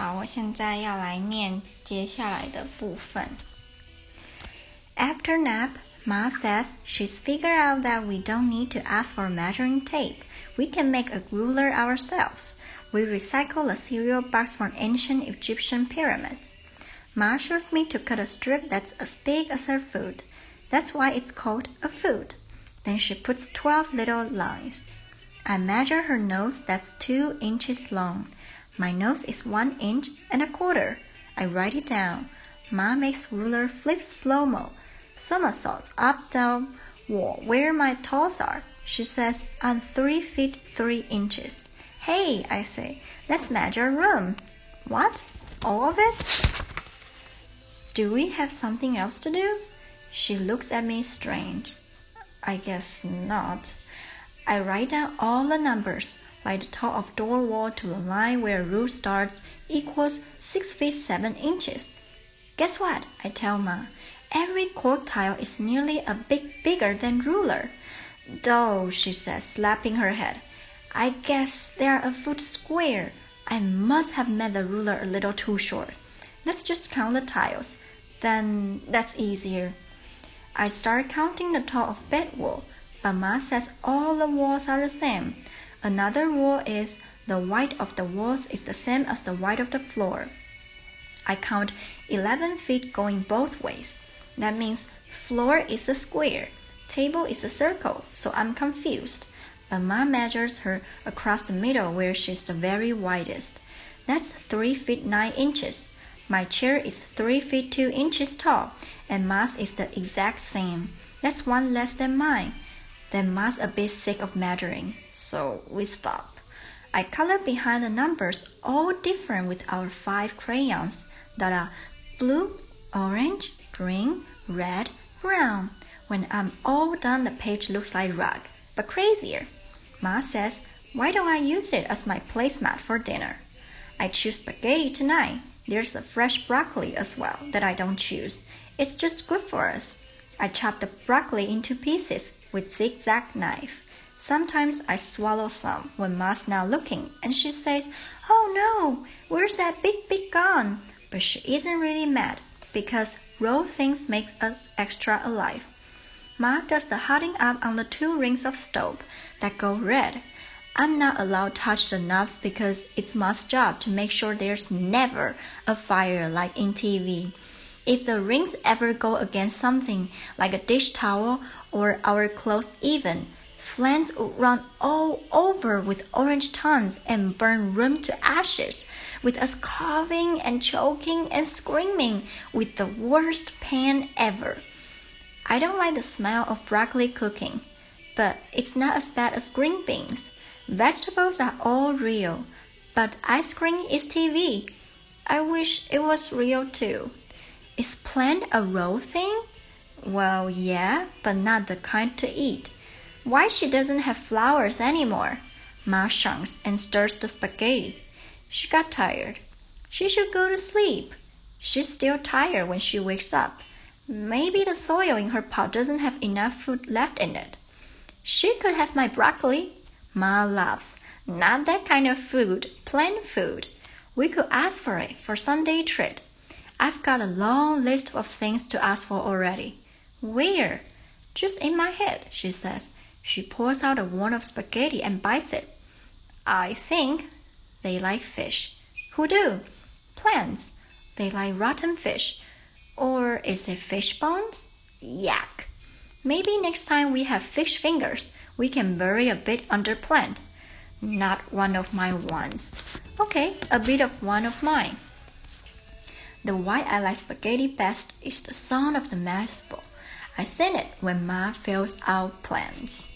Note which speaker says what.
Speaker 1: 好，我现在要来念接下来的部分。After nap, Ma says she's figured out that we don't need to ask for measuring tape. We can make a ruler ourselves. We recycle a cereal box from ancient Egyptian pyramid. Ma shows me to cut a strip that's as big as her foot. That's why it's called a foot. Then she puts 12 little lines. I measure her nose that's 2 inches long. My nose is 1 inch and a quarter. I write it down. Ma makes ruler flip slow-mo, somersaults up down wall where my toes are. She says I'm 3 feet 3 inches. Hey, I say, let's measure room. What? All of it? Do we have something else to do? She looks at me strange. I guess not. I write down all the numbers, like the top of door wall to the line where roof starts equals 6 feet 7 inches. Guess what? I tell Ma. Every cork tile is nearly a bit bigger than ruler. Though, she says, slapping her head. I guess they're a foot square. I must have made the ruler a little too short. Let's just count the tiles. Then that's easier. I start counting the top of bed wall, but Ma says all the walls are the same. Another rule is the white of the walls is the same as the white of the floor. I count 11 feet going both ways. That means floor is a square, table is a circle, so I'm confused but Ma measures her across the middle where she's the very widest. That's 3 feet 9 inches. My chair is 3 feet 2 inches tall, and Ma's is the exact same. That's one less than mine. Then Ma's a bit sick of measuring, so we stop. I color behind the numbers all different with our five crayons that are blue, orange, green, red, brown. When I'm all done, the page looks like rug, but crazier. Ma says, Why don't I use it as my placemat for dinner? I choose spaghetti tonight. There's a fresh broccoli as well that I don't choose. It's just good for us. I chop the broccoli into pieces with zigzag knife. Sometimes I swallow some when Ma's not looking and she says, Oh no, where's that big big gone? But she isn't really mad because raw things make us extra alive. Ma does the hotting up on the two rings of stove that go red. I'm not allowed to touch the knobs because it's Ma's job to make sure there's never a fire like in TV. If the rings ever go against something like a dish towel or our clothes even, flames would run all over with orange tongues and burn room to ashes, with us coughing and choking and screaming with the worst pain ever. I don't like the smell of broccoli cooking, but it's not as bad as green beans. Vegetables are all real, but ice cream is TV. I wish it was real too. Is plant a raw thing? Well, yeah, but not the kind to eat. Why she doesn't have flowers anymore? Ma shunks and stirs the spaghetti. She got tired. She should go to sleep. She's still tired when she wakes up. Maybe the soil in her pot doesn't have enough food left in it. She could have my broccoli. Ma laughs. Not that kind of food, plant food. We could ask for it for Sunday treat. I've got a long list of things to ask for already. Where? Just in my head, she says. She pours out a wad of spaghetti and bites it. I think they like fish. Who do? Plants. They like rotten fish. Or is it fish bones? Yak. Maybe next time we have fish fingers, we can bury a bit under plant. Not one of my ones. Okay, a bit of one of mine. The why I like spaghetti best is the sound of the mash bowl. I sing it when Ma fills out plants.